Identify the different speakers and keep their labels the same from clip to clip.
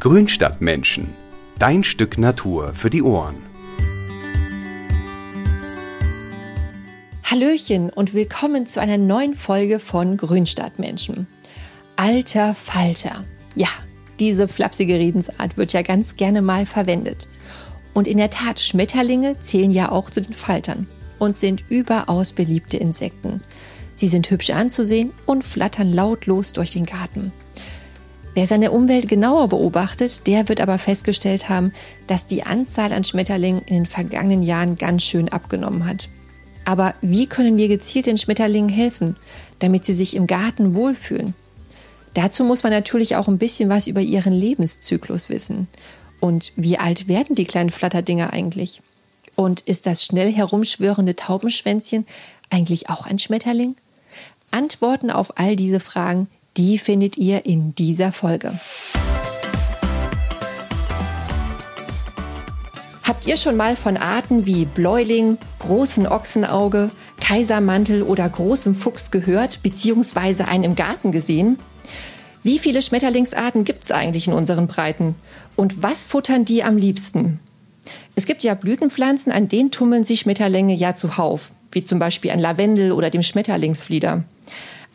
Speaker 1: Grünstadtmenschen. Dein Stück Natur für die Ohren.
Speaker 2: Hallöchen und willkommen zu einer neuen Folge von Grünstadtmenschen. Alter Falter. Ja, diese flapsige Redensart wird ja ganz gerne mal verwendet. Und in der Tat, Schmetterlinge zählen ja auch zu den Faltern und sind überaus beliebte Insekten. Sie sind hübsch anzusehen und flattern lautlos durch den Garten. Wer seine Umwelt genauer beobachtet, der wird aber festgestellt haben, dass die Anzahl an Schmetterlingen in den vergangenen Jahren ganz schön abgenommen hat. Aber wie können wir gezielt den Schmetterlingen helfen, damit sie sich im Garten wohlfühlen? Dazu muss man natürlich auch ein bisschen was über ihren Lebenszyklus wissen. Und wie alt werden die kleinen Flatterdinger eigentlich? Und ist das schnell herumschwörende Taubenschwänzchen eigentlich auch ein Schmetterling? Antworten auf all diese Fragen die findet ihr in dieser Folge. Habt ihr schon mal von Arten wie Bläuling, großen Ochsenauge, Kaisermantel oder großem Fuchs gehört bzw. einen im Garten gesehen? Wie viele Schmetterlingsarten gibt es eigentlich in unseren Breiten? Und was futtern die am liebsten? Es gibt ja Blütenpflanzen, an denen tummeln sich Schmetterlinge ja zuhauf, wie zum Beispiel an Lavendel oder dem Schmetterlingsflieder.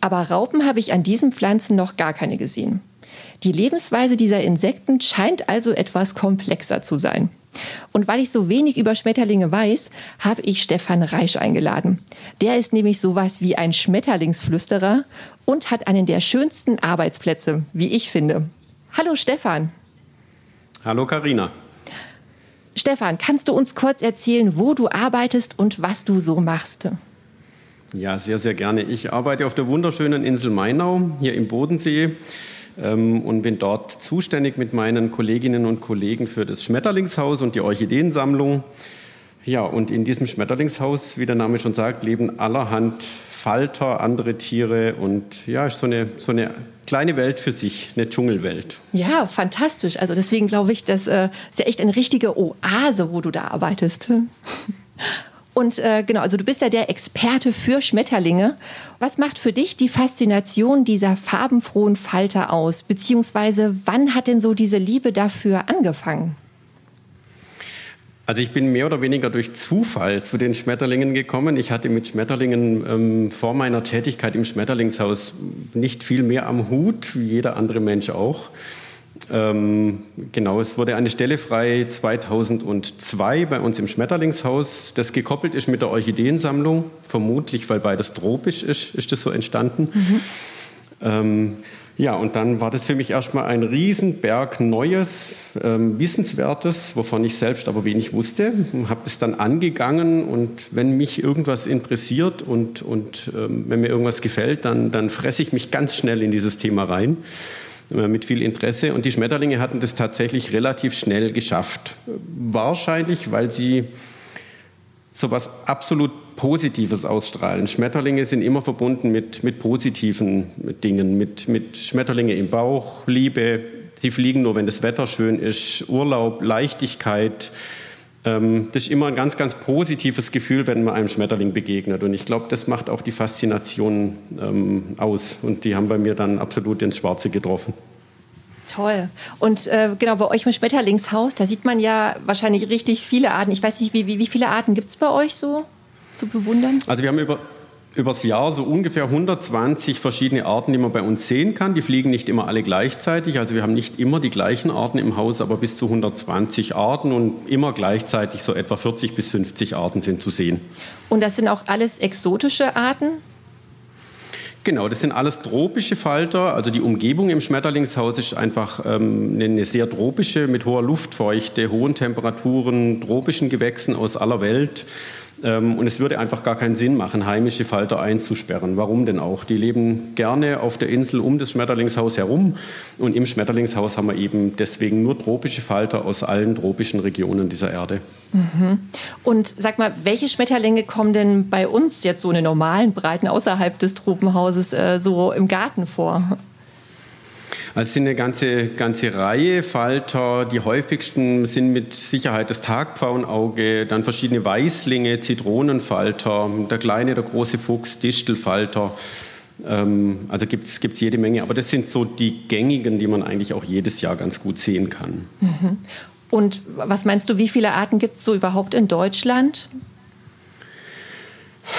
Speaker 2: Aber Raupen habe ich an diesen Pflanzen noch gar keine gesehen. Die Lebensweise dieser Insekten scheint also etwas komplexer zu sein. Und weil ich so wenig über Schmetterlinge weiß, habe ich Stefan Reisch eingeladen. Der ist nämlich sowas wie ein Schmetterlingsflüsterer und hat einen der schönsten Arbeitsplätze, wie ich finde. Hallo Stefan.
Speaker 3: Hallo Karina.
Speaker 2: Stefan, kannst du uns kurz erzählen, wo du arbeitest und was du so machst?
Speaker 3: Ja, sehr, sehr gerne. Ich arbeite auf der wunderschönen Insel Mainau hier im Bodensee ähm, und bin dort zuständig mit meinen Kolleginnen und Kollegen für das Schmetterlingshaus und die Orchideensammlung. Ja, und in diesem Schmetterlingshaus, wie der Name schon sagt, leben allerhand Falter, andere Tiere und ja, ist so eine, so eine kleine Welt für sich, eine Dschungelwelt.
Speaker 2: Ja, fantastisch. Also deswegen glaube ich, das äh, ist ja echt eine richtige Oase, wo du da arbeitest. Und äh, genau, also du bist ja der Experte für Schmetterlinge. Was macht für dich die Faszination dieser farbenfrohen Falter aus? Beziehungsweise wann hat denn so diese Liebe dafür angefangen?
Speaker 3: Also ich bin mehr oder weniger durch Zufall zu den Schmetterlingen gekommen. Ich hatte mit Schmetterlingen ähm, vor meiner Tätigkeit im Schmetterlingshaus nicht viel mehr am Hut, wie jeder andere Mensch auch. Ähm, genau, es wurde eine Stelle frei 2002 bei uns im Schmetterlingshaus, das gekoppelt ist mit der Orchideensammlung. Vermutlich, weil beides tropisch ist, ist das so entstanden. Mhm. Ähm, ja, und dann war das für mich erstmal ein Riesenberg Neues, ähm, Wissenswertes, wovon ich selbst aber wenig wusste. Habe es dann angegangen und wenn mich irgendwas interessiert und, und ähm, wenn mir irgendwas gefällt, dann, dann fresse ich mich ganz schnell in dieses Thema rein mit viel Interesse. Und die Schmetterlinge hatten das tatsächlich relativ schnell geschafft. Wahrscheinlich, weil sie so etwas absolut Positives ausstrahlen. Schmetterlinge sind immer verbunden mit, mit positiven Dingen, mit, mit Schmetterlinge im Bauch, Liebe. Sie fliegen nur, wenn das Wetter schön ist, Urlaub, Leichtigkeit. Ähm, das ist immer ein ganz, ganz positives Gefühl, wenn man einem Schmetterling begegnet. Und ich glaube, das macht auch die Faszination ähm, aus. Und die haben bei mir dann absolut ins Schwarze getroffen.
Speaker 2: Toll. Und äh, genau, bei euch im Schmetterlingshaus, da sieht man ja wahrscheinlich richtig viele Arten. Ich weiß nicht, wie, wie, wie viele Arten gibt es bei euch so zu bewundern?
Speaker 3: Also wir haben über, übers Jahr so ungefähr 120 verschiedene Arten, die man bei uns sehen kann. Die fliegen nicht immer alle gleichzeitig. Also wir haben nicht immer die gleichen Arten im Haus, aber bis zu 120 Arten und immer gleichzeitig so etwa 40 bis 50 Arten sind zu sehen.
Speaker 2: Und das sind auch alles exotische Arten?
Speaker 3: Genau, das sind alles tropische Falter. Also die Umgebung im Schmetterlingshaus ist einfach ähm, eine sehr tropische, mit hoher Luftfeuchte, hohen Temperaturen, tropischen Gewächsen aus aller Welt. Ähm, und es würde einfach gar keinen Sinn machen, heimische Falter einzusperren. Warum denn auch? Die leben gerne auf der Insel um das Schmetterlingshaus herum. Und im Schmetterlingshaus haben wir eben deswegen nur tropische Falter aus allen tropischen Regionen dieser Erde.
Speaker 2: Mhm. Und sag mal, welche Schmetterlinge kommen denn bei uns jetzt so in den normalen Breiten außerhalb des Tropenhauses äh, so im Garten vor?
Speaker 3: Also es sind eine ganze, ganze Reihe Falter. Die häufigsten sind mit Sicherheit das Tagpfauenauge, dann verschiedene Weißlinge, Zitronenfalter, der kleine, der große Fuchs, Distelfalter. Ähm, also gibt es jede Menge, aber das sind so die gängigen, die man eigentlich auch jedes Jahr ganz gut sehen kann.
Speaker 2: Mhm. Und was meinst du, wie viele Arten gibt es so überhaupt in Deutschland?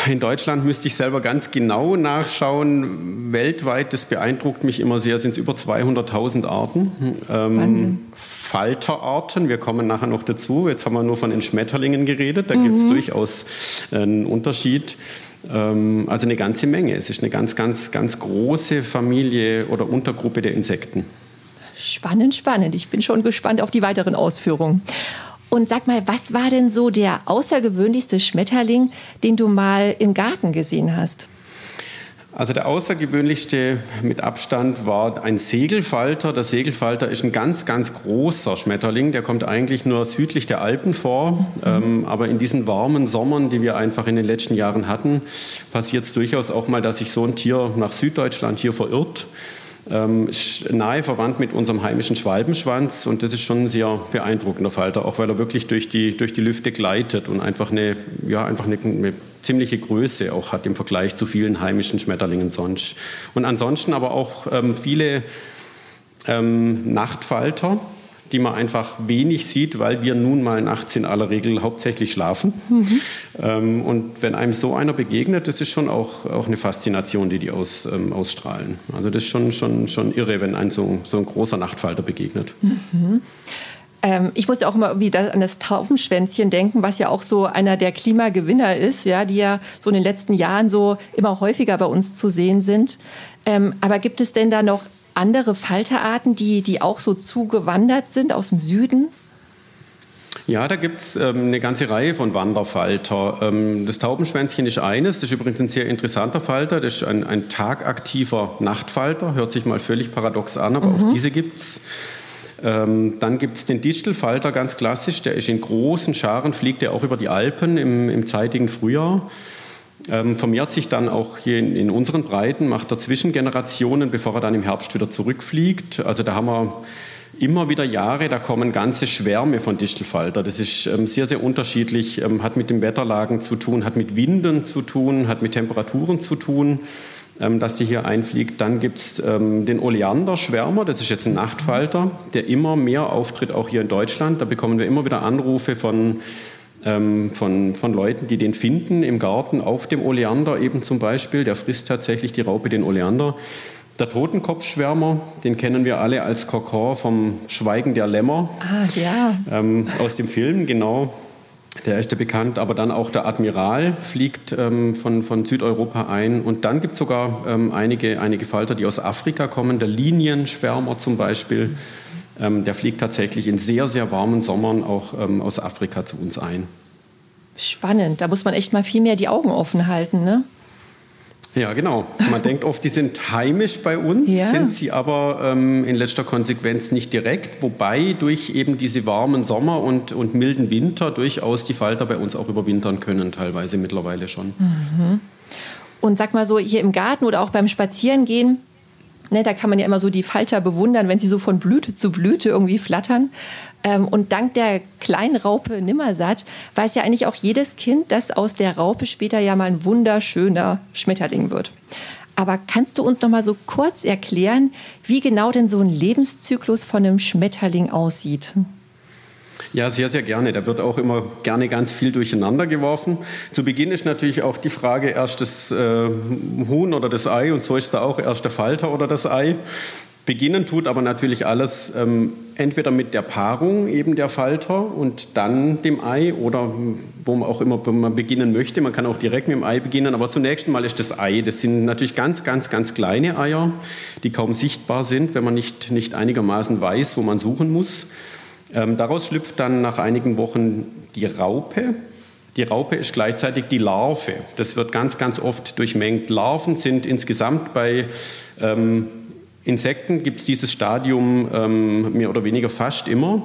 Speaker 3: In Deutschland müsste ich selber ganz genau nachschauen. Weltweit, das beeindruckt mich immer sehr, sind es über 200.000 Arten. Ähm, Falterarten, wir kommen nachher noch dazu. Jetzt haben wir nur von den Schmetterlingen geredet, da mhm. gibt es durchaus einen Unterschied. Ähm, also eine ganze Menge. Es ist eine ganz, ganz, ganz große Familie oder Untergruppe der Insekten.
Speaker 2: Spannend, spannend. Ich bin schon gespannt auf die weiteren Ausführungen. Und sag mal, was war denn so der außergewöhnlichste Schmetterling, den du mal im Garten gesehen hast?
Speaker 3: Also der außergewöhnlichste mit Abstand war ein Segelfalter. Der Segelfalter ist ein ganz, ganz großer Schmetterling. Der kommt eigentlich nur südlich der Alpen vor. Mhm. Ähm, aber in diesen warmen Sommern, die wir einfach in den letzten Jahren hatten, passiert es durchaus auch mal, dass sich so ein Tier nach Süddeutschland hier verirrt ähm, nahe verwandt mit unserem heimischen Schwalbenschwanz und das ist schon ein sehr beeindruckender Falter, auch weil er wirklich durch die, durch die Lüfte gleitet und einfach eine, ja, einfach eine, eine ziemliche Größe auch hat im Vergleich zu vielen heimischen Schmetterlingen sonst. Und ansonsten aber auch ähm, viele ähm, Nachtfalter, die man einfach wenig sieht, weil wir nun mal nachts in aller Regel hauptsächlich schlafen. Mhm. Ähm, und wenn einem so einer begegnet, das ist schon auch, auch eine Faszination, die die aus, ähm, ausstrahlen. Also das ist schon, schon, schon irre, wenn ein so, so ein großer Nachtfalter begegnet.
Speaker 2: Mhm. Ähm, ich muss ja auch immer wieder an das Taubenschwänzchen denken, was ja auch so einer der Klimagewinner ist, ja, die ja so in den letzten Jahren so immer häufiger bei uns zu sehen sind. Ähm, aber gibt es denn da noch andere Falterarten, die, die auch so zugewandert sind aus dem Süden?
Speaker 3: Ja, da gibt es ähm, eine ganze Reihe von Wanderfalter. Ähm, das Taubenschwänzchen ist eines, das ist übrigens ein sehr interessanter Falter, das ist ein, ein tagaktiver Nachtfalter, hört sich mal völlig paradox an, aber mhm. auch diese gibt es. Ähm, dann gibt es den Distelfalter, ganz klassisch, der ist in großen Scharen, fliegt er auch über die Alpen im, im zeitigen Frühjahr. Ähm, vermehrt sich dann auch hier in, in, unseren Breiten, macht er Zwischengenerationen, bevor er dann im Herbst wieder zurückfliegt. Also da haben wir immer wieder Jahre, da kommen ganze Schwärme von Distelfalter. Das ist ähm, sehr, sehr unterschiedlich, ähm, hat mit den Wetterlagen zu tun, hat mit Winden zu tun, hat mit Temperaturen zu tun, ähm, dass die hier einfliegt. Dann gibt es ähm, den Oleander-Schwärmer, das ist jetzt ein Nachtfalter, der immer mehr auftritt, auch hier in Deutschland. Da bekommen wir immer wieder Anrufe von ähm, von, von Leuten, die den finden im Garten auf dem Oleander eben zum Beispiel. Der frisst tatsächlich die Raupe den Oleander. Der Totenkopfschwärmer, den kennen wir alle als Kokon vom Schweigen der Lämmer.
Speaker 2: Ah, ja.
Speaker 3: Ähm, aus dem Film, genau. Der ist ja bekannt, aber dann auch der Admiral fliegt ähm, von, von Südeuropa ein. Und dann gibt es sogar ähm, einige, einige Falter, die aus Afrika kommen. Der Linienschwärmer zum Beispiel. Ähm, der fliegt tatsächlich in sehr, sehr warmen Sommern auch ähm, aus Afrika zu uns ein.
Speaker 2: Spannend, da muss man echt mal viel mehr die Augen offen halten, ne?
Speaker 3: Ja, genau. Man denkt oft, die sind heimisch bei uns, ja. sind sie aber ähm, in letzter Konsequenz nicht direkt, wobei durch eben diese warmen Sommer und, und milden Winter durchaus die Falter bei uns auch überwintern können, teilweise mittlerweile schon. Mhm.
Speaker 2: Und sag mal so, hier im Garten oder auch beim Spazierengehen, Ne, da kann man ja immer so die Falter bewundern, wenn sie so von Blüte zu Blüte irgendwie flattern. Ähm, und dank der kleinen Raupe Nimmersatt weiß ja eigentlich auch jedes Kind, dass aus der Raupe später ja mal ein wunderschöner Schmetterling wird. Aber kannst du uns noch mal so kurz erklären, wie genau denn so ein Lebenszyklus von einem Schmetterling aussieht?
Speaker 3: Ja, sehr, sehr gerne. Da wird auch immer gerne ganz viel durcheinander geworfen. Zu Beginn ist natürlich auch die Frage, erst das äh, Huhn oder das Ei und so ist da auch erst der Falter oder das Ei. Beginnen tut aber natürlich alles ähm, entweder mit der Paarung eben der Falter und dann dem Ei oder wo man auch immer man beginnen möchte. Man kann auch direkt mit dem Ei beginnen, aber zunächst mal ist das Ei. Das sind natürlich ganz, ganz, ganz kleine Eier, die kaum sichtbar sind, wenn man nicht, nicht einigermaßen weiß, wo man suchen muss. Ähm, daraus schlüpft dann nach einigen Wochen die Raupe. Die Raupe ist gleichzeitig die Larve. Das wird ganz, ganz oft durchmengt. Larven sind insgesamt bei ähm, Insekten, gibt es dieses Stadium ähm, mehr oder weniger fast immer.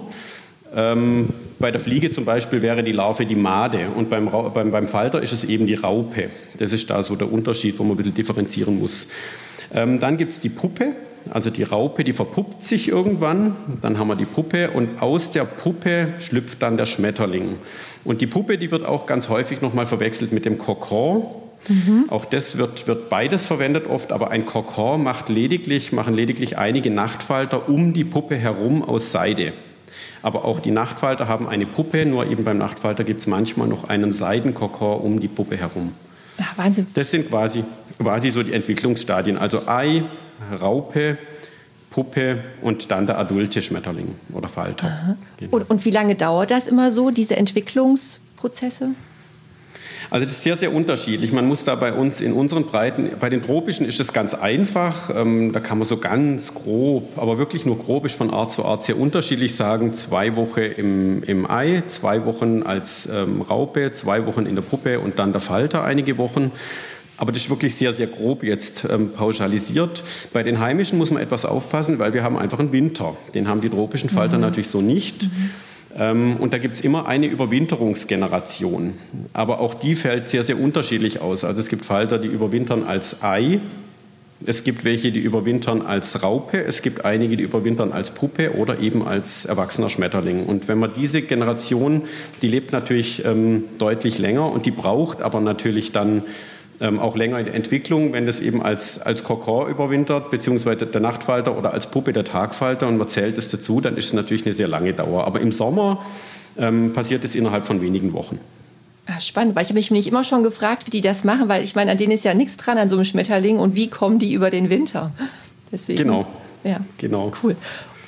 Speaker 3: Ähm, bei der Fliege zum Beispiel wäre die Larve die Made und beim, beim, beim, Falter ist es eben die Raupe. Das ist da so der Unterschied, wo man ein bisschen differenzieren muss. Ähm, dann gibt es die Puppe. Also die Raupe, die verpuppt sich irgendwann, dann haben wir die Puppe und aus der Puppe schlüpft dann der Schmetterling. Und die Puppe, die wird auch ganz häufig nochmal verwechselt mit dem Kokon. Mhm. Auch das wird, wird beides verwendet oft, aber ein Kokon macht lediglich, machen lediglich einige Nachtfalter um die Puppe herum aus Seide. Aber auch die Nachtfalter haben eine Puppe, nur eben beim Nachtfalter gibt es manchmal noch einen Seidenkokon um die Puppe herum.
Speaker 2: Ach, Wahnsinn.
Speaker 3: Das sind quasi, quasi so die Entwicklungsstadien. Also Ei, Raupe, Puppe und dann der adulte Schmetterling oder Falter.
Speaker 2: Genau. Und, und wie lange dauert das immer so, diese Entwicklungsprozesse?
Speaker 3: Also das ist sehr, sehr unterschiedlich. Man muss da bei uns in unseren Breiten, bei den tropischen ist es ganz einfach. Ähm, da kann man so ganz grob, aber wirklich nur grob ist von Art zu Art sehr unterschiedlich sagen. Zwei Wochen im, im Ei, zwei Wochen als ähm, Raupe, zwei Wochen in der Puppe und dann der Falter einige Wochen. Aber das ist wirklich sehr, sehr grob jetzt ähm, pauschalisiert. Bei den heimischen muss man etwas aufpassen, weil wir haben einfach einen Winter. Den haben die tropischen Falter mhm. natürlich so nicht. Mhm. Ähm, und da gibt es immer eine Überwinterungsgeneration. Aber auch die fällt sehr, sehr unterschiedlich aus. Also es gibt Falter, die überwintern als Ei. Es gibt welche, die überwintern als Raupe. Es gibt einige, die überwintern als Puppe oder eben als erwachsener Schmetterling. Und wenn man diese Generation, die lebt natürlich ähm, deutlich länger und die braucht aber natürlich dann ähm, auch länger in der Entwicklung, wenn das eben als, als Kokon überwintert, beziehungsweise der Nachtfalter oder als Puppe der Tagfalter und man zählt es dazu, dann ist es natürlich eine sehr lange Dauer. Aber im Sommer ähm, passiert es innerhalb von wenigen Wochen.
Speaker 2: Ah, spannend, weil ich habe mich nicht immer schon gefragt, wie die das machen, weil ich meine, an denen ist ja nichts dran an so einem Schmetterling und wie kommen die über den Winter?
Speaker 3: Deswegen, genau. Ja, genau.
Speaker 2: Cool.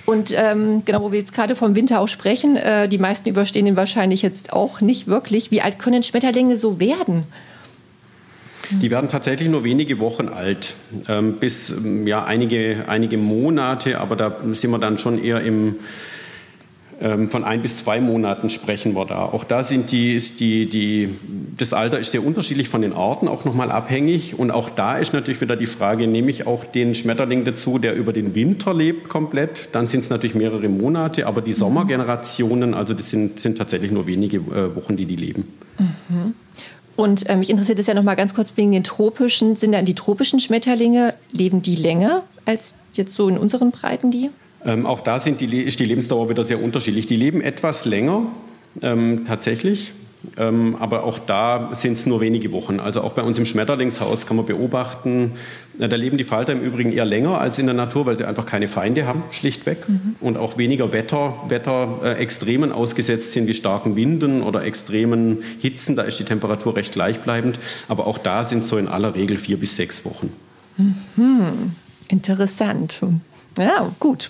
Speaker 2: Und ähm, genau, wo wir jetzt gerade vom Winter auch sprechen, äh, die meisten überstehen den wahrscheinlich jetzt auch nicht wirklich. Wie alt können Schmetterlinge so werden?
Speaker 3: Die werden tatsächlich nur wenige Wochen alt, ähm, bis ähm, ja, einige, einige Monate, aber da sind wir dann schon eher im, ähm, von ein bis zwei Monaten sprechen wir da. Auch da sind die, ist die, die, das Alter ist sehr unterschiedlich von den Arten auch nochmal abhängig. Und auch da ist natürlich wieder die Frage, nehme ich auch den Schmetterling dazu, der über den Winter lebt komplett? Dann sind es natürlich mehrere Monate, aber die mhm. Sommergenerationen, also das sind, sind tatsächlich nur wenige äh, Wochen, die die leben.
Speaker 2: Mhm. Und äh, mich interessiert es ja noch mal ganz kurz wegen den tropischen. Sind dann die tropischen Schmetterlinge, leben die länger als jetzt so in unseren Breiten die?
Speaker 3: Ähm, auch da die, ist die Lebensdauer wieder sehr unterschiedlich. Die leben etwas länger ähm, tatsächlich. Ähm, aber auch da sind es nur wenige Wochen. Also auch bei uns im Schmetterlingshaus kann man beobachten, da leben die Falter im Übrigen eher länger als in der Natur, weil sie einfach keine Feinde haben, schlichtweg. Mhm. Und auch weniger Wetter, Wetterextremen äh, ausgesetzt sind, wie starken Winden oder extremen Hitzen. Da ist die Temperatur recht gleichbleibend. Aber auch da sind so in aller Regel vier bis sechs Wochen.
Speaker 2: Mhm. Interessant. Ja, gut.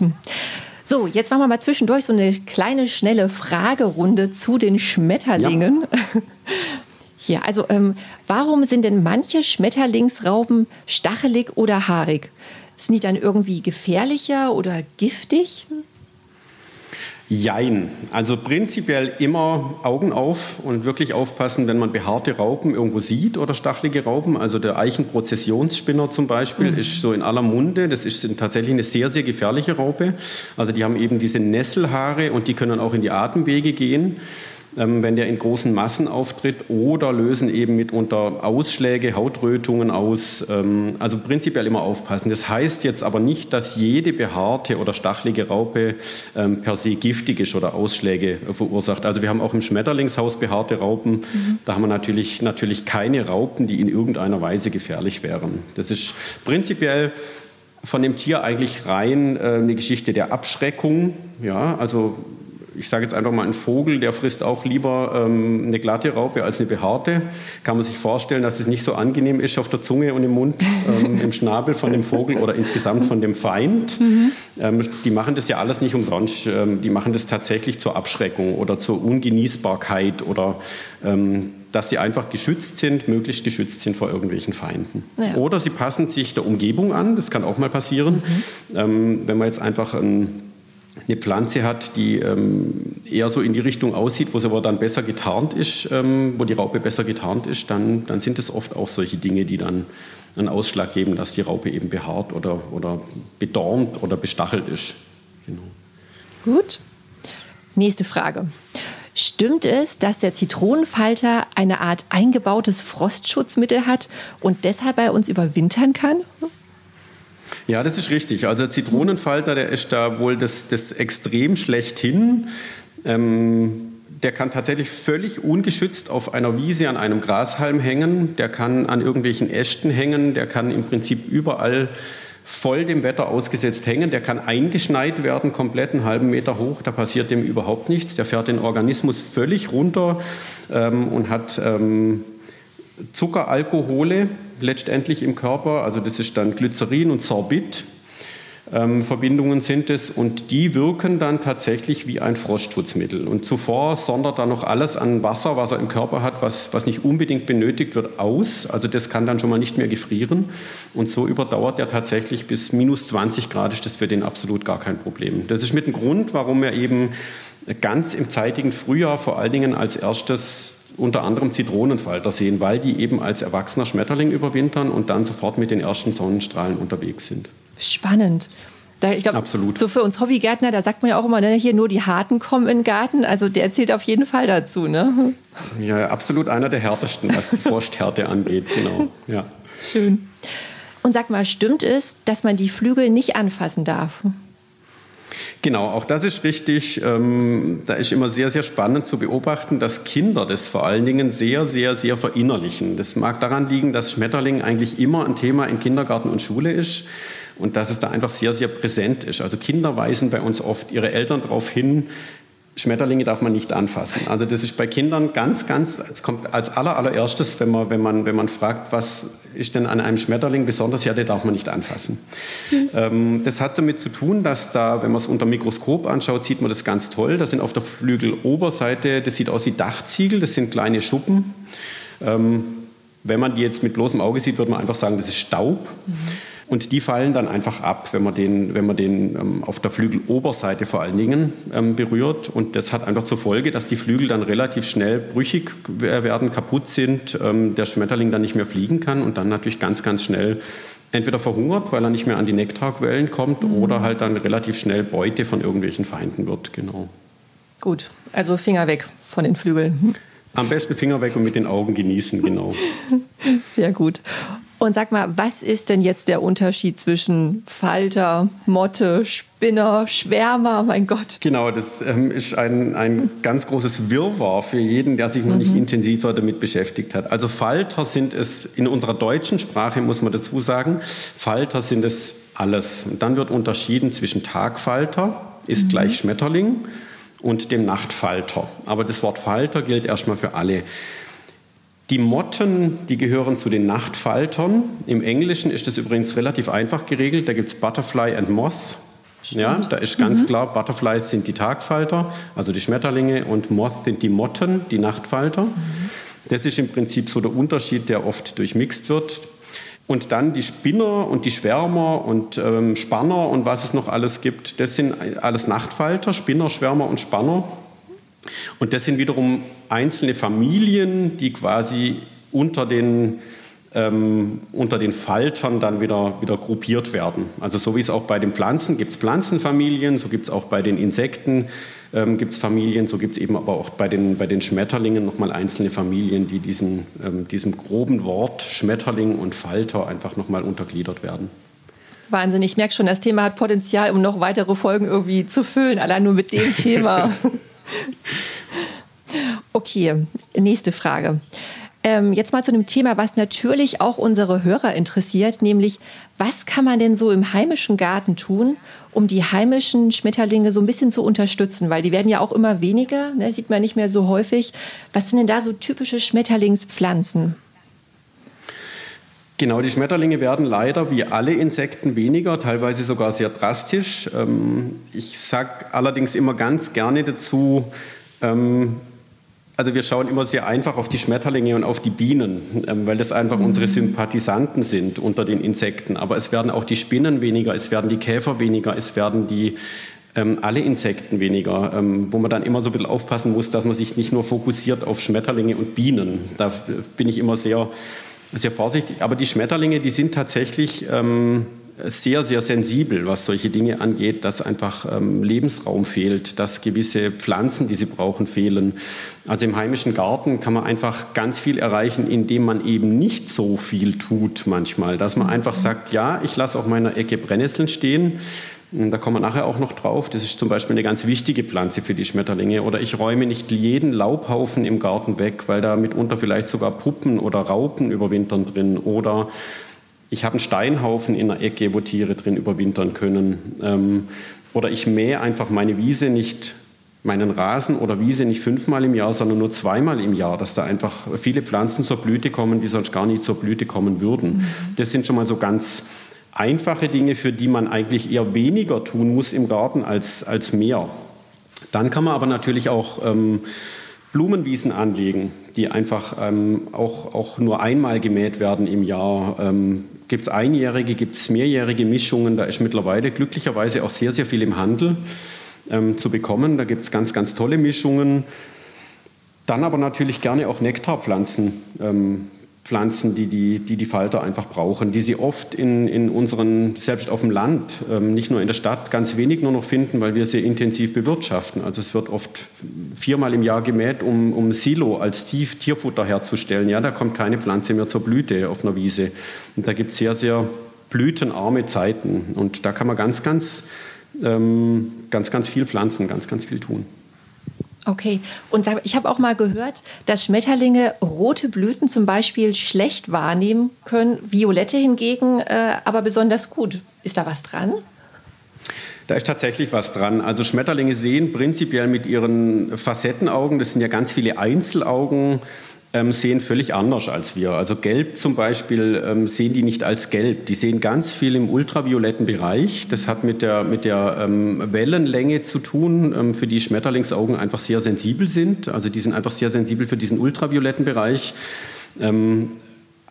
Speaker 2: So, jetzt machen wir mal zwischendurch so eine kleine, schnelle Fragerunde zu den Schmetterlingen. Ja. Ja, also ähm, warum sind denn manche Schmetterlingsrauben stachelig oder haarig? Sind die dann irgendwie gefährlicher oder giftig?
Speaker 3: Jein. Also prinzipiell immer Augen auf und wirklich aufpassen, wenn man behaarte Raupen irgendwo sieht oder stachelige Raupen. Also der Eichenprozessionsspinner zum Beispiel mhm. ist so in aller Munde. Das ist tatsächlich eine sehr, sehr gefährliche Raupe. Also die haben eben diese Nesselhaare und die können auch in die Atemwege gehen. Ähm, wenn der in großen Massen auftritt oder lösen eben mitunter Ausschläge, Hautrötungen aus. Ähm, also prinzipiell immer aufpassen. Das heißt jetzt aber nicht, dass jede behaarte oder stachelige Raupe ähm, per se giftig ist oder Ausschläge verursacht. Also wir haben auch im Schmetterlingshaus behaarte Raupen. Mhm. Da haben wir natürlich, natürlich keine Raupen, die in irgendeiner Weise gefährlich wären. Das ist prinzipiell von dem Tier eigentlich rein äh, eine Geschichte der Abschreckung. Ja, also ich sage jetzt einfach mal, ein Vogel, der frisst auch lieber ähm, eine glatte Raupe als eine behaarte. Kann man sich vorstellen, dass es nicht so angenehm ist auf der Zunge und im Mund, ähm, im Schnabel von dem Vogel oder insgesamt von dem Feind. Mhm. Ähm, die machen das ja alles nicht umsonst. Ähm, die machen das tatsächlich zur Abschreckung oder zur Ungenießbarkeit oder ähm, dass sie einfach geschützt sind, möglichst geschützt sind vor irgendwelchen Feinden. Ja. Oder sie passen sich der Umgebung an, das kann auch mal passieren. Mhm. Ähm, wenn man jetzt einfach ein eine Pflanze hat, die ähm, eher so in die Richtung aussieht, wo sie aber dann besser getarnt ist, ähm, wo die Raupe besser getarnt ist, dann, dann sind es oft auch solche Dinge, die dann einen Ausschlag geben, dass die Raupe eben behaart oder, oder bedornt oder bestachelt ist.
Speaker 2: Genau. Gut. Nächste Frage. Stimmt es, dass der Zitronenfalter eine Art eingebautes Frostschutzmittel hat und deshalb bei uns überwintern kann?
Speaker 3: Ja, das ist richtig. Also Zitronenfalter, der ist da wohl das, das extrem schlechthin. Ähm, der kann tatsächlich völlig ungeschützt auf einer Wiese an einem Grashalm hängen, der kann an irgendwelchen Ästen hängen, der kann im Prinzip überall voll dem Wetter ausgesetzt hängen. Der kann eingeschneit werden, komplett einen halben Meter hoch. Da passiert dem überhaupt nichts. Der fährt den Organismus völlig runter ähm, und hat ähm, Zuckeralkohole letztendlich im Körper. Also das ist dann Glycerin und Sorbit ähm, Verbindungen sind es und die wirken dann tatsächlich wie ein Frostschutzmittel. Und zuvor sondert da noch alles an Wasser, was er im Körper hat, was, was nicht unbedingt benötigt wird, aus. Also das kann dann schon mal nicht mehr gefrieren. Und so überdauert er tatsächlich bis minus 20 Grad, ist das für den absolut gar kein Problem. Das ist mit dem Grund, warum wir eben ganz im zeitigen Frühjahr vor allen Dingen als erstes unter anderem Zitronenfalter sehen, weil die eben als erwachsener Schmetterling überwintern und dann sofort mit den ersten Sonnenstrahlen unterwegs sind.
Speaker 2: Spannend. Da, ich glaube, so für uns Hobbygärtner, da sagt man ja auch immer, ne, hier nur die Harten kommen in den Garten. Also der zählt auf jeden Fall dazu, ne?
Speaker 3: Ja, absolut einer der härtesten, was die Frosthärte angeht, genau. Ja.
Speaker 2: Schön. Und sag mal, stimmt es, dass man die Flügel nicht anfassen darf?
Speaker 3: Genau, auch das ist richtig. Ähm, da ist immer sehr, sehr spannend zu beobachten, dass Kinder das vor allen Dingen sehr, sehr, sehr verinnerlichen. Das mag daran liegen, dass Schmetterling eigentlich immer ein Thema in Kindergarten und Schule ist und dass es da einfach sehr, sehr präsent ist. Also Kinder weisen bei uns oft ihre Eltern darauf hin, Schmetterlinge darf man nicht anfassen. Also das ist bei Kindern ganz, ganz, es kommt als aller, allererstes, wenn man, wenn, man, wenn man fragt, was ist denn an einem Schmetterling besonders, ja, der darf man nicht anfassen. Ähm, das hat damit zu tun, dass da, wenn man es unter Mikroskop anschaut, sieht man das ganz toll. Da sind auf der Flügeloberseite, das sieht aus wie Dachziegel, das sind kleine Schuppen. Ähm, wenn man die jetzt mit bloßem Auge sieht, würde man einfach sagen, das ist Staub. Mhm. Und die fallen dann einfach ab, wenn man den, wenn man den ähm, auf der Flügeloberseite vor allen Dingen ähm, berührt. Und das hat einfach zur Folge, dass die Flügel dann relativ schnell brüchig werden, kaputt sind, ähm, der Schmetterling dann nicht mehr fliegen kann und dann natürlich ganz, ganz schnell entweder verhungert, weil er nicht mehr an die Nektarquellen kommt, mhm. oder halt dann relativ schnell Beute von irgendwelchen Feinden wird. Genau.
Speaker 2: Gut, also Finger weg von den Flügeln.
Speaker 3: Am besten Finger weg und mit den Augen genießen, genau.
Speaker 2: Sehr gut. Und sag mal, was ist denn jetzt der Unterschied zwischen Falter, Motte, Spinner, Schwärmer? Mein Gott.
Speaker 3: Genau, das ähm, ist ein, ein ganz großes Wirrwarr für jeden, der sich noch nicht mhm. intensiver damit beschäftigt hat. Also Falter sind es in unserer deutschen Sprache, muss man dazu sagen, Falter sind es alles. Und dann wird unterschieden zwischen Tagfalter, ist mhm. gleich Schmetterling, und dem Nachtfalter. Aber das Wort Falter gilt erstmal für alle. Die Motten, die gehören zu den Nachtfaltern. Im Englischen ist das übrigens relativ einfach geregelt. Da gibt es Butterfly and Moth. Ja, da ist ganz mhm. klar, Butterflies sind die Tagfalter, also die Schmetterlinge, und Moth sind die Motten, die Nachtfalter. Mhm. Das ist im Prinzip so der Unterschied, der oft durchmixt wird. Und dann die Spinner und die Schwärmer und ähm, Spanner und was es noch alles gibt, das sind alles Nachtfalter, Spinner, Schwärmer und Spanner. Und das sind wiederum einzelne Familien, die quasi unter den, ähm, unter den Faltern dann wieder, wieder gruppiert werden. Also so wie es auch bei den Pflanzen gibt es Pflanzenfamilien, so gibt es auch bei den Insekten ähm, gibt es Familien, so gibt es eben aber auch bei den, bei den Schmetterlingen nochmal einzelne Familien, die diesen, ähm, diesem groben Wort Schmetterling und Falter einfach nochmal untergliedert werden.
Speaker 2: Wahnsinn, ich merke schon, das Thema hat Potenzial, um noch weitere Folgen irgendwie zu füllen, allein nur mit dem Thema. Okay, nächste Frage. Ähm, jetzt mal zu einem Thema, was natürlich auch unsere Hörer interessiert, nämlich was kann man denn so im heimischen Garten tun, um die heimischen Schmetterlinge so ein bisschen zu unterstützen? Weil die werden ja auch immer weniger, ne, sieht man nicht mehr so häufig. Was sind denn da so typische Schmetterlingspflanzen?
Speaker 3: Genau, die Schmetterlinge werden leider wie alle Insekten weniger, teilweise sogar sehr drastisch. Ähm, ich sage allerdings immer ganz gerne dazu, ähm, also wir schauen immer sehr einfach auf die Schmetterlinge und auf die Bienen, ähm, weil das einfach mhm. unsere Sympathisanten sind unter den Insekten. Aber es werden auch die Spinnen weniger, es werden die Käfer weniger, es werden die ähm, alle Insekten weniger, ähm, wo man dann immer so ein bisschen aufpassen muss, dass man sich nicht nur fokussiert auf Schmetterlinge und Bienen. Da bin ich immer sehr, sehr vorsichtig. Aber die Schmetterlinge, die sind tatsächlich ähm, sehr, sehr sensibel, was solche Dinge angeht, dass einfach ähm, Lebensraum fehlt, dass gewisse Pflanzen, die sie brauchen, fehlen. Also im heimischen Garten kann man einfach ganz viel erreichen, indem man eben nicht so viel tut manchmal, dass man einfach sagt, ja, ich lasse auf meiner Ecke Brennnesseln stehen, Da kommen wir nachher auch noch drauf. Das ist zum Beispiel eine ganz wichtige Pflanze für die Schmetterlinge. Oder ich räume nicht jeden Laubhaufen im Garten weg, weil da mitunter vielleicht sogar Puppen oder Raupen überwintern drin. Oder ich habe einen Steinhaufen in der Ecke, wo Tiere drin überwintern können. Ähm, oder ich mähe einfach meine Wiese nicht, meinen Rasen oder Wiese nicht fünfmal im Jahr, sondern nur zweimal im Jahr, dass da einfach viele Pflanzen zur Blüte kommen, die sonst gar nicht zur Blüte kommen würden. Mhm. Das sind schon mal so ganz einfache Dinge, für die man eigentlich eher weniger tun muss im Garten als, als mehr. Dann kann man aber natürlich auch ähm, Blumenwiesen anlegen, die einfach ähm, auch, auch nur einmal gemäht werden im Jahr. Ähm, gibt es einjährige, gibt es mehrjährige Mischungen. Da ist mittlerweile glücklicherweise auch sehr, sehr viel im Handel ähm, zu bekommen. Da gibt es ganz, ganz tolle Mischungen. Dann aber natürlich gerne auch Nektarpflanzen. Ähm, Pflanzen, die die, die, die Falter einfach brauchen, die sie oft in, in unseren, selbst auf dem Land, ähm, nicht nur in der Stadt, ganz wenig nur noch finden, weil wir sie intensiv bewirtschaften. Also es wird oft viermal im Jahr gemäht, um, um Silo als Tief, Tierfutter herzustellen. Ja, da kommt keine Pflanze mehr zur Blüte auf einer Wiese. Und da gibt es sehr, sehr blütenarme Zeiten. Und da kann man ganz, ganz, ähm, ganz, ganz viel pflanzen, ganz, ganz viel tun.
Speaker 2: Okay, und ich habe auch mal gehört, dass Schmetterlinge rote Blüten zum Beispiel schlecht wahrnehmen können, violette hingegen äh, aber besonders gut. Ist da was dran?
Speaker 3: Da ist tatsächlich was dran. Also Schmetterlinge sehen prinzipiell mit ihren Facettenaugen, das sind ja ganz viele Einzelaugen, sehen völlig anders als wir. Also gelb zum Beispiel ähm, sehen die nicht als gelb. Die sehen ganz viel im ultravioletten Bereich. Das hat mit der, mit der ähm, Wellenlänge zu tun, ähm, für die Schmetterlingsaugen einfach sehr sensibel sind. Also die sind einfach sehr sensibel für diesen ultravioletten Bereich. Ähm,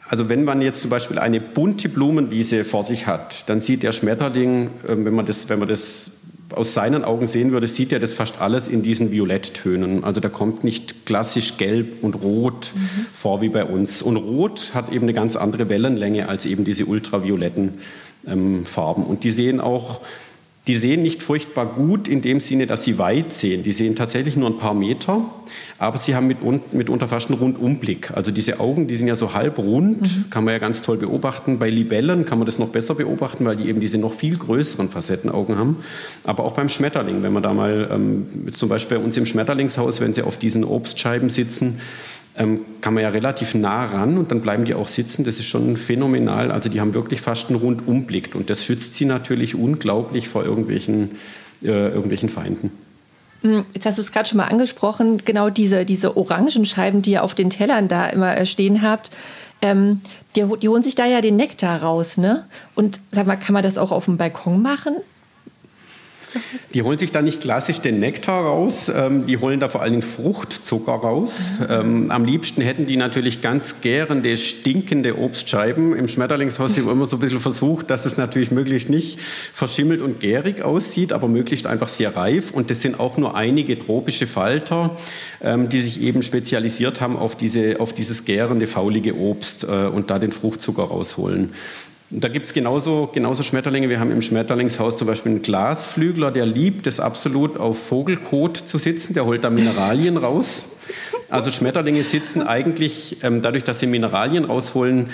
Speaker 3: also wenn man jetzt zum Beispiel eine bunte Blumenwiese vor sich hat, dann sieht der Schmetterling, ähm, wenn man das, wenn man das aus seinen Augen sehen würde, sieht er das fast alles in diesen Violetttönen. Also da kommt nicht klassisch gelb und rot mhm. vor wie bei uns. Und rot hat eben eine ganz andere Wellenlänge als eben diese ultravioletten ähm, Farben. Und die sehen auch die sehen nicht furchtbar gut in dem Sinne, dass sie weit sehen. Die sehen tatsächlich nur ein paar Meter, aber sie haben mitunter fast einen Rundumblick. Also diese Augen, die sind ja so halb rund, mhm. kann man ja ganz toll beobachten. Bei Libellen kann man das noch besser beobachten, weil die eben diese noch viel größeren Facettenaugen haben. Aber auch beim Schmetterling, wenn man da mal ähm, zum Beispiel bei uns im Schmetterlingshaus, wenn sie auf diesen Obstscheiben sitzen, ähm, kann man ja relativ nah ran und dann bleiben die auch sitzen. Das ist schon phänomenal. Also die haben wirklich fast einen Rundumblick und das schützt sie natürlich unglaublich vor irgendwelchen, äh, irgendwelchen Feinden.
Speaker 2: Hm, jetzt hast du es gerade schon mal angesprochen, genau diese, diese Orangenscheiben, die ihr auf den Tellern da immer äh, stehen habt. Ähm, die, die, holen sich da ja den Nektar raus, ne? Und sag mal, kann man das auch auf dem Balkon machen?
Speaker 3: Die holen sich da nicht klassisch den Nektar raus, ähm, die holen da vor allem Fruchtzucker raus. Ähm, am liebsten hätten die natürlich ganz gärende, stinkende Obstscheiben. Im Schmetterlingshaus haben wir immer so ein bisschen versucht, dass es natürlich möglichst nicht verschimmelt und gärig aussieht, aber möglichst einfach sehr reif. Und das sind auch nur einige tropische Falter, ähm, die sich eben spezialisiert haben auf, diese, auf dieses gärende, faulige Obst äh, und da den Fruchtzucker rausholen. Da gibt es genauso, genauso Schmetterlinge. Wir haben im Schmetterlingshaus zum Beispiel einen Glasflügler, der liebt es absolut, auf Vogelkot zu sitzen. Der holt da Mineralien raus. Also Schmetterlinge sitzen eigentlich, ähm, dadurch, dass sie Mineralien rausholen,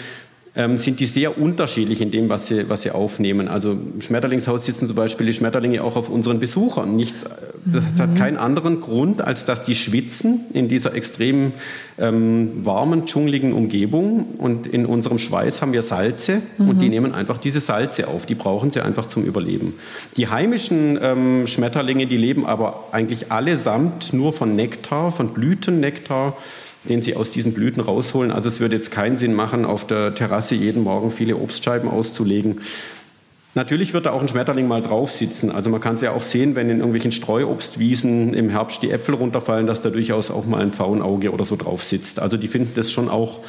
Speaker 3: ähm, sind die sehr unterschiedlich in dem, was sie, was sie aufnehmen. Also im Schmetterlingshaus sitzen zum Beispiel die Schmetterlinge auch auf unseren Besuchern. Nichts, das hat keinen anderen Grund, als dass die schwitzen in dieser extrem ähm, warmen, dschungeligen Umgebung. Und in unserem Schweiß haben wir Salze mhm. und die nehmen einfach diese Salze auf. Die brauchen sie einfach zum Überleben. Die heimischen ähm, Schmetterlinge, die leben aber eigentlich allesamt nur von Nektar, von Blütennektar den sie aus diesen Blüten rausholen. Also es würde jetzt keinen Sinn machen, auf der Terrasse jeden Morgen viele Obstscheiben auszulegen. Natürlich wird da auch ein Schmetterling mal drauf sitzen. Also man kann es ja auch sehen, wenn in irgendwelchen Streuobstwiesen im Herbst die Äpfel runterfallen, dass da durchaus auch mal ein Pfauenauge oder so drauf sitzt. Also die finden das schon auch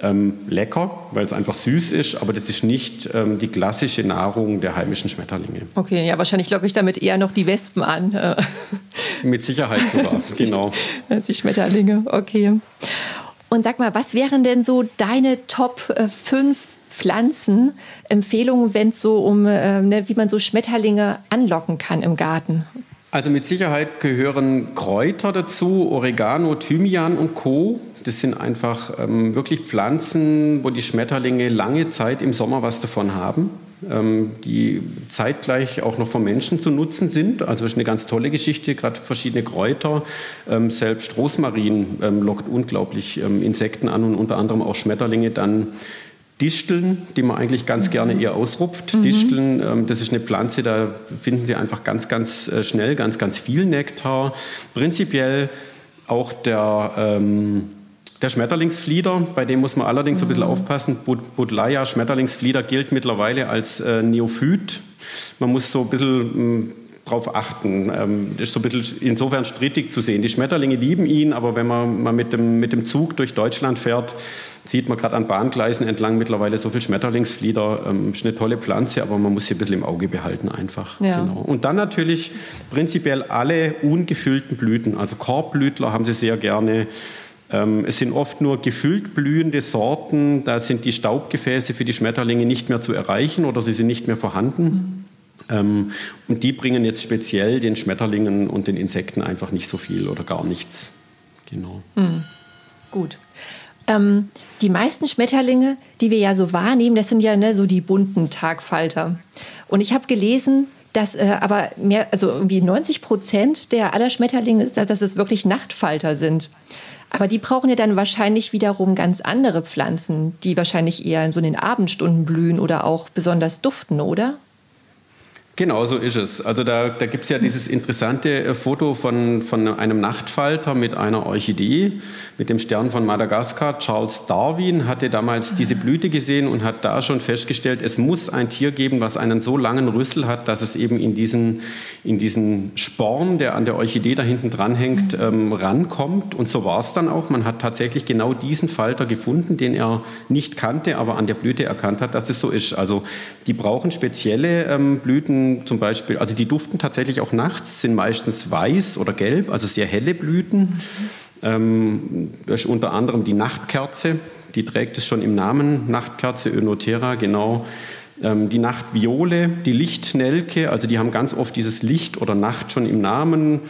Speaker 3: ähm, lecker, weil es einfach süß ist, aber das ist nicht ähm, die klassische Nahrung der heimischen Schmetterlinge.
Speaker 2: Okay, ja, wahrscheinlich locke ich damit eher noch die Wespen an. Äh.
Speaker 3: Mit Sicherheit sogar, genau.
Speaker 2: Als die Schmetterlinge, okay. Und sag mal, was wären denn so deine Top 5 äh, Pflanzenempfehlungen, wenn es so um, äh, ne, wie man so Schmetterlinge anlocken kann im Garten?
Speaker 3: Also mit Sicherheit gehören Kräuter dazu, Oregano, Thymian und Co. Das sind einfach ähm, wirklich Pflanzen, wo die Schmetterlinge lange Zeit im Sommer was davon haben. ähm, die zeitgleich auch noch vom Menschen zu nutzen sind. Also das ist eine ganz tolle Geschichte, gerade verschiedene Kräuter. Ähm, selbst Rosmarin ähm, lockt unglaublich Insekten an und unter anderem auch Schmetterlinge dann Disteln, die man eigentlich ganz mhm. gerne eher ausrupft. Mhm. Disteln, das ist eine Pflanze, da finden Sie einfach ganz, ganz äh, schnell ganz, ganz viel Nektar. Prinzipiell auch der, ähm, der Schmetterlingsflieder, bei dem muss man allerdings mhm. ein bisschen mhm. aufpassen. Budleia Schmetterlingsflieder gilt mittlerweile als äh, Neophyt. Man muss so ein bisschen ähm, drauf achten. Ähm, ist so ein bisschen insofern strittig zu sehen. Die Schmetterlinge lieben ihn, aber wenn man mal mit dem, mit dem Zug durch Deutschland fährt, sieht man gerade an Bahngleisen entlang mittlerweile so viel Schmetterlingsflieder. Ähm, ist eine tolle Pflanze, aber man muss sie ein bisschen im Auge behalten einfach. Ja. Genau. Und dann natürlich prinzipiell alle ungefüllten Blüten. Also Korbblütler haben sie sehr gerne. Ähm, es sind oft nur gefüllt blühende Sorten, da sind die Staubgefäße für die Schmetterlinge nicht mehr zu erreichen oder sie sind nicht mehr vorhanden. Mhm. und die bringen jetzt speziell den Schmetterlingen und den Insekten einfach nicht so viel oder gar nichts.
Speaker 2: Genau. Mhm. Gut. Ähm, die meisten Schmetterlinge, die wir ja so wahrnehmen, das sind ja ne, so die bunten Tagfalter. Und ich habe gelesen, dass äh, aber mehr, also irgendwie 90 Prozent der aller Schmetterlinge, dass es wirklich Nachtfalter sind. Aber die brauchen ja dann wahrscheinlich wiederum ganz andere Pflanzen, die wahrscheinlich eher in so den Abendstunden blühen oder auch besonders duften, oder?
Speaker 3: Genau, so ist es. Also da, da gibt es ja dieses interessante äh, Foto von, von einem Nachtfalter mit einer Orchidee, mit dem Stern von Madagaskar. Charles Darwin hatte damals diese Blüte gesehen und hat da schon festgestellt, es muss ein Tier geben, was einen so langen Rüssel hat, dass es eben in diesen, in diesen Sporn, der an der Orchidee da hinten dranhängt, mhm. ähm, rankommt. Und so war es dann auch. Man hat tatsächlich genau diesen Falter gefunden, den er nicht kannte, aber an der Blüte erkannt hat, dass es so ist. Also die brauchen spezielle ähm, Blüten zum Beispiel, also die duften tatsächlich auch nachts, sind meistens weiß oder gelb, also sehr helle Blüten. Ähm, das ist unter anderem die Nachtkerze, die trägt es schon im Namen, Nachtkerze Önotera, genau. Ähm, die Nachtviole, die Lichtnelke, also die haben ganz oft dieses Licht oder Nacht schon im Namen.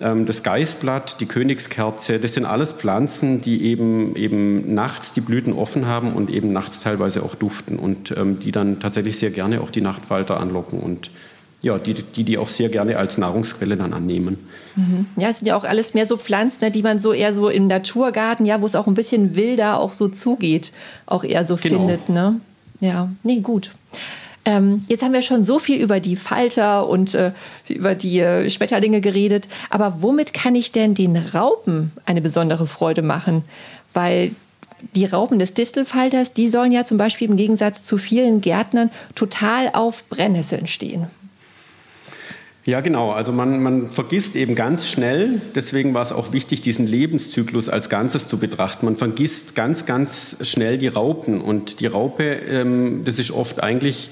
Speaker 3: Ähm, das Geißblatt, die Königskerze, das sind alles Pflanzen, die eben, eben nachts die Blüten offen haben und eben nachts teilweise auch duften und ähm, die dann tatsächlich sehr gerne auch die Nachtfalter anlocken und ja, die, die die auch sehr gerne als Nahrungsquelle dann annehmen.
Speaker 2: Mhm. Ja, es sind ja auch alles mehr so Pflanzen, ne, die man so eher so im Naturgarten, ja, wo es auch ein bisschen wilder auch so zugeht, auch eher so genau. findet. Ne? Ja, nee, gut. Ähm, jetzt haben wir schon so viel über die Falter und äh, über die äh, Schmetterlinge geredet. Aber womit kann ich denn den Raupen eine besondere Freude machen? Weil die Raupen des Distelfalters, die sollen ja zum Beispiel im Gegensatz zu vielen Gärtnern total auf Brennnesseln stehen.
Speaker 3: Ja, genau. Also man, man vergisst eben ganz schnell, deswegen war es auch wichtig, diesen Lebenszyklus als Ganzes zu betrachten. Man vergisst ganz, ganz schnell die Raupen. Und die Raupe, ähm, das ist oft eigentlich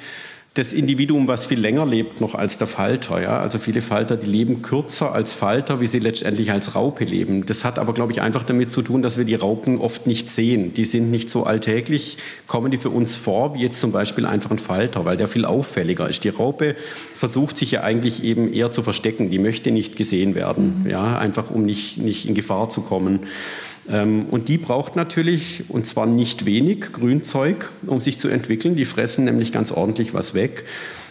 Speaker 3: das Individuum, was viel länger lebt noch als der Falter. Ja? Also viele Falter, die leben kürzer als Falter, wie sie letztendlich als Raupe leben. Das hat aber, glaube ich, einfach damit zu tun, dass wir die Raupen oft nicht sehen. Die sind nicht so alltäglich, kommen die für uns vor, wie jetzt zum Beispiel einfach ein Falter, weil der viel auffälliger ist. Die Raupe versucht sich ja eigentlich eben eher zu verstecken. Die möchte nicht gesehen werden, mhm. ja? einfach um nicht, nicht in Gefahr zu kommen. Ähm, und die braucht natürlich, und zwar nicht wenig, Grünzeug, um sich zu entwickeln. Die fressen nämlich ganz ordentlich was weg.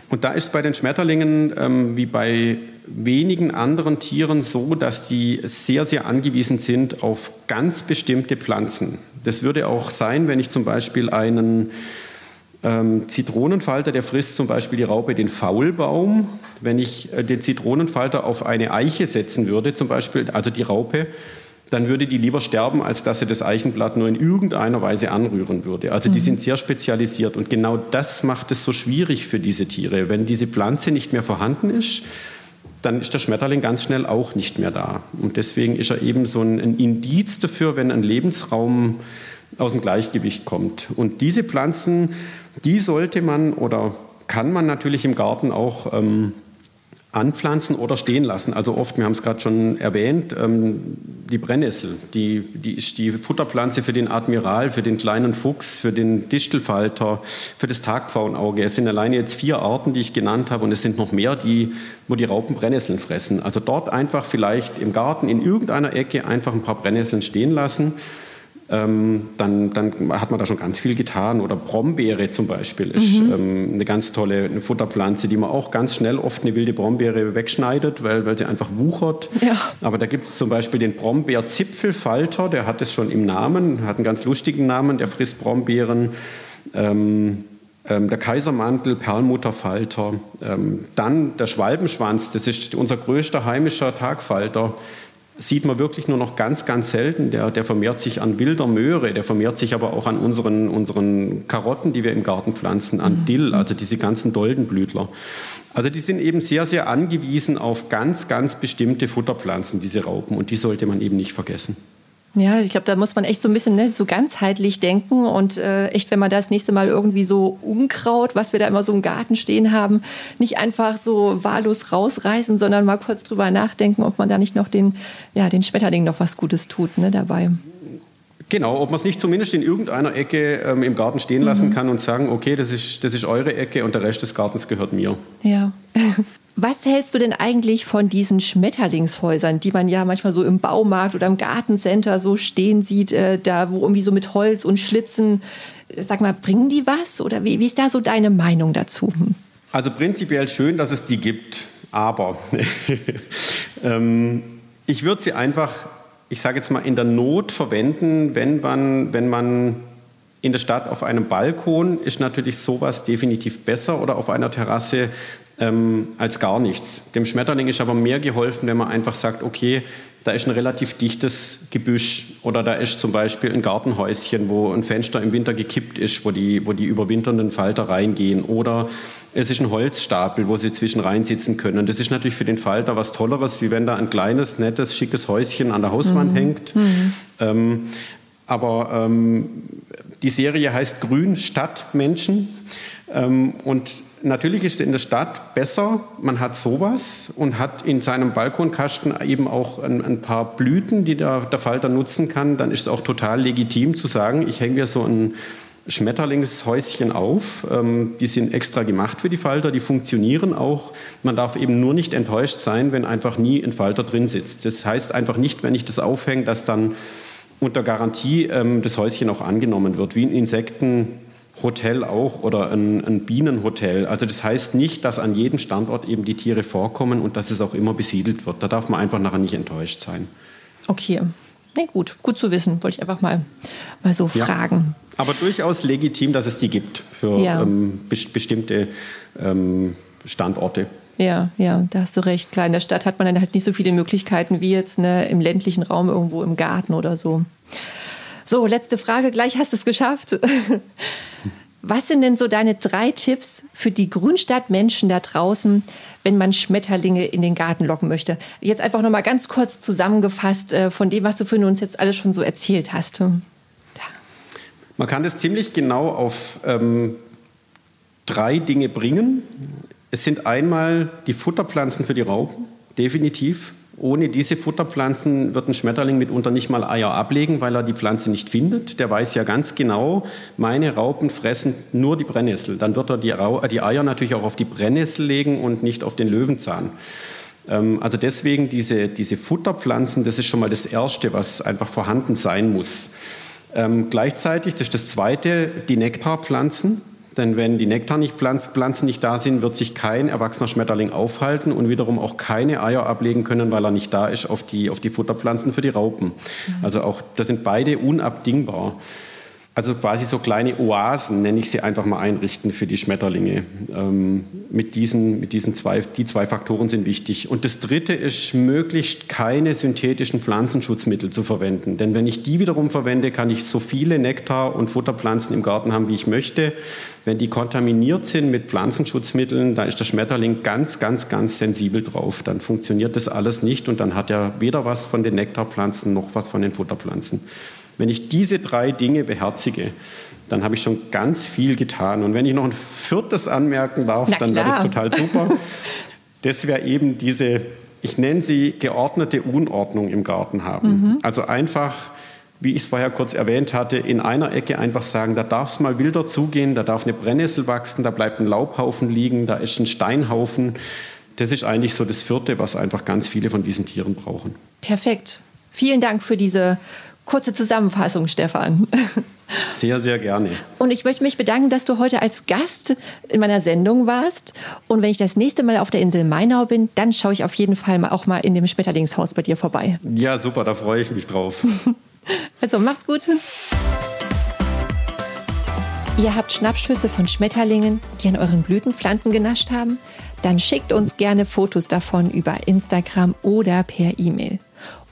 Speaker 3: Und da ist bei den Schmetterlingen ähm, wie bei wenigen anderen Tieren so, dass die sehr, sehr angewiesen sind auf ganz bestimmte Pflanzen. Das würde auch sein, wenn ich zum Beispiel einen ähm, Zitronenfalter, der frisst zum Beispiel die Raupe den Faulbaum. Wenn ich äh, den Zitronenfalter auf eine Eiche setzen würde, zum Beispiel, also die Raupe, dann würde die lieber sterben, als dass sie das Eichenblatt nur in irgendeiner Weise anrühren würde. Also die mhm. sind sehr spezialisiert und genau das macht es so schwierig für diese Tiere. Wenn diese Pflanze nicht mehr vorhanden ist, dann ist der Schmetterling ganz schnell auch nicht mehr da. Und deswegen ist er eben so ein, ein Indiz dafür, wenn ein Lebensraum aus dem Gleichgewicht kommt. Und diese Pflanzen, die sollte man oder kann man natürlich im Garten auch ähm, anpflanzen oder stehen lassen. Also oft, wir haben es gerade schon erwähnt, ähm, die Brennnessel, die, die ist die Futterpflanze für den Admiral, für den kleinen Fuchs, für den Distelfalter, für das Tagpfauenauge. Es sind alleine jetzt vier Arten, die ich genannt habe und es sind noch mehr, die, wo die Raupen Brennnesseln fressen. Also dort einfach vielleicht im Garten in irgendeiner Ecke einfach ein paar Brennnesseln stehen lassen ähm, dann, dann hat man da schon ganz viel getan. Oder Brombeere zum Beispiel ist mhm. ähm, eine ganz tolle eine Futterpflanze, die man auch ganz schnell oft eine wilde Brombeere wegschneidet, weil, weil sie einfach wuchert. Ja. Aber da gibt es zum Beispiel den Brombeerzipfelfalter, der hat es schon im Namen, hat einen ganz lustigen Namen, der frisst Brombeeren. Ähm, ähm, der Kaisermantel, Perlmutterfalter, ähm, dann der Schwalbenschwanz, das ist unser größter heimischer Tagfalter sieht man wirklich nur noch ganz, ganz selten. Der, der vermehrt sich an wilder Möhre, der vermehrt sich aber auch an unseren, unseren Karotten, die wir im Garten pflanzen, an mhm. Dill, also diese ganzen Doldenblütler. Also die sind eben sehr, sehr angewiesen auf ganz, ganz bestimmte Futterpflanzen, diese Raupen, und die sollte man eben nicht vergessen.
Speaker 2: Ja, ich glaube, da muss man echt so ein bisschen ne, so ganzheitlich denken und äh, echt, wenn man das nächste Mal irgendwie so Unkraut, was wir da immer so im Garten stehen haben, nicht einfach so wahllos rausreißen, sondern mal kurz drüber nachdenken, ob man da nicht noch den, ja, den Schmetterling noch was Gutes tut ne, dabei.
Speaker 3: Genau, ob man es nicht zumindest in irgendeiner Ecke ähm, im Garten stehen lassen mhm. kann und sagen, okay, das ist, das ist eure Ecke und der Rest des Gartens gehört mir.
Speaker 2: Ja. Was hältst du denn eigentlich von diesen Schmetterlingshäusern, die man ja manchmal so im Baumarkt oder im Gartencenter so stehen sieht, äh, da wo irgendwie so mit Holz und Schlitzen, äh, sag mal, bringen die was oder wie, wie ist da so deine Meinung dazu?
Speaker 3: Also prinzipiell schön, dass es die gibt, aber ähm, ich würde sie einfach, ich sage jetzt mal, in der Not verwenden, wenn man, wenn man in der Stadt auf einem Balkon ist natürlich sowas definitiv besser oder auf einer Terrasse ähm, als gar nichts. Dem Schmetterling ist aber mehr geholfen, wenn man einfach sagt, okay, da ist ein relativ dichtes Gebüsch oder da ist zum Beispiel ein Gartenhäuschen, wo ein Fenster im Winter gekippt ist, wo die, wo die überwinternden Falter reingehen oder es ist ein Holzstapel, wo sie zwischen rein sitzen können. Das ist natürlich für den Falter was Tolleres, wie wenn da ein kleines, nettes, schickes Häuschen an der Hauswand mhm. hängt. Mhm. Ähm, aber ähm, die Serie heißt Grün Stadt Menschen ähm, und natürlich ist es in der Stadt besser, man hat sowas und hat in seinem Balkonkasten eben auch ein, ein paar Blüten, die der, der, Falter nutzen kann. Dann ist es auch total legitim zu sagen, ich hänge mir so ein Schmetterlingshäuschen auf. Ähm, die sind extra gemacht für die Falter, die funktionieren auch. Man darf eben nur nicht enttäuscht sein, wenn einfach nie ein Falter drin sitzt. Das heißt einfach nicht, wenn ich das aufhänge, dass dann unter Garantie ähm, das Häuschen auch angenommen wird, wie ein Insekten Hotel auch oder ein, ein, Bienenhotel. Also das heißt nicht, dass an jedem Standort eben die Tiere vorkommen und dass es auch immer besiedelt wird. Da darf man einfach nachher nicht enttäuscht sein.
Speaker 2: Okay. Nee, gut, gut zu wissen. Wollte ich einfach mal, mal so ja. fragen.
Speaker 3: Aber durchaus legitim, dass es die gibt für ja. ähm, be bestimmte ähm, Standorte.
Speaker 2: Ja, ja, da hast du recht. Klar, in der Stadt hat man dann halt nicht so viele Möglichkeiten wie jetzt ne, im ländlichen Raum irgendwo im Garten oder so. So, letzte Frage, gleich hast du es geschafft. Was sind denn so deine drei Tipps für die Grünstadtmenschen da draußen, wenn man Schmetterlinge in den Garten locken möchte? Jetzt einfach noch mal ganz kurz zusammengefasst äh, von dem, was du für uns jetzt alles schon so erzählt hast. Da.
Speaker 3: Man kann das ziemlich genau auf ähm, drei Dinge bringen. Es sind einmal die Futterpflanzen für die Raupen, definitiv. Ohne diese Futterpflanzen wird ein Schmetterling mitunter nicht mal Eier ablegen, weil er die Pflanze nicht findet. Der weiß ja ganz genau, meine Raupen fressen nur die Brennnessel. Dann wird er die, äh, Eier natürlich auch auf die Brennnessel legen und nicht auf den Löwenzahn. Ähm, also deswegen diese, diese Futterpflanzen, das ist schon mal das Erste, was einfach vorhanden sein muss. Ähm, gleichzeitig, das ist das Zweite, die Nektarpflanzen. Denn wenn die Nektarpflanzen nicht da sind, wird sich kein erwachsener Schmetterling aufhalten und wiederum auch keine Eier ablegen können, weil er nicht da ist auf die, auf die Futterpflanzen für die Raupen. Mhm. Also auch, das sind beide unabdingbar also quasi so kleine Oasen, nenne ich sie einfach mal einrichten für die Schmetterlinge. Ähm, mit diesen, mit diesen zwei, die zwei Faktoren sind wichtig. Und das dritte ist, möglichst keine synthetischen Pflanzenschutzmittel zu verwenden. Denn wenn ich die wiederum verwende, kann ich so viele Nektar- und Futterpflanzen im Garten haben, wie ich möchte. Wenn die kontaminiert sind mit Pflanzenschutzmitteln, da ist der Schmetterling ganz, ganz, ganz sensibel drauf. Dann funktioniert das alles nicht und dann hat er weder was von den Nektarpflanzen noch was von den Futterpflanzen. Wenn ich diese drei Dinge beherzige, dann habe ich schon ganz viel getan. Und wenn ich noch ein viertes anmerken darf, dann wäre das total super. Das wäre eben diese, ich nenne sie geordnete Unordnung im Garten haben. Mhm. Also einfach, wie ich es vorher kurz erwähnt hatte, in einer Ecke einfach sagen, da darf es mal wilder zugehen, da darf eine Brennnessel wachsen, da bleibt ein Laubhaufen liegen, da ist ein Steinhaufen. Das ist eigentlich so das vierte, was einfach ganz viele von diesen Tieren brauchen.
Speaker 2: Perfekt. Vielen Dank für diese kurze Zusammenfassung, Stefan.
Speaker 3: Sehr, sehr gerne.
Speaker 2: Und ich möchte mich bedanken, dass du heute als Gast in meiner Sendung warst. Und wenn ich das nächste Mal auf der Insel Mainau bin, dann schaue ich auf jeden Fall auch mal in dem Schmetterlingshaus bei dir vorbei.
Speaker 3: Ja, super, da freue ich mich drauf.
Speaker 2: Also mach's gut. Ihr habt Schnappschüsse von Schmetterlingen, die an euren Blütenpflanzen genascht haben? Dann schickt uns gerne Fotos davon über Instagram oder per E-Mail.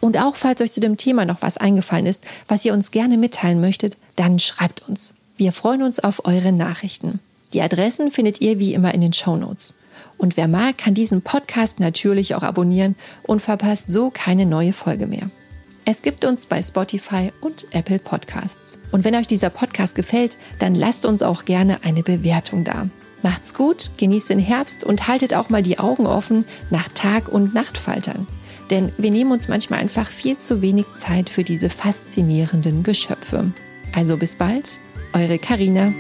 Speaker 2: Und auch falls euch zu dem Thema noch was eingefallen ist, was ihr uns gerne mitteilen möchtet, dann schreibt uns. Wir freuen uns auf eure Nachrichten. Die Adressen findet ihr wie immer in den Show Notes. Und wer mag, kann diesen Podcast natürlich auch abonnieren und verpasst so keine neue Folge mehr. Es gibt uns bei Spotify und Apple Podcasts. Und wenn euch dieser Podcast gefällt, dann lasst uns auch gerne eine Bewertung da. Macht's gut, genießt den Herbst und haltet auch mal die Augen offen nach Tag- und Nachtfaltern. Denn wir nehmen uns manchmal einfach viel zu wenig Zeit für diese faszinierenden Geschöpfe. Also bis bald, eure Karina.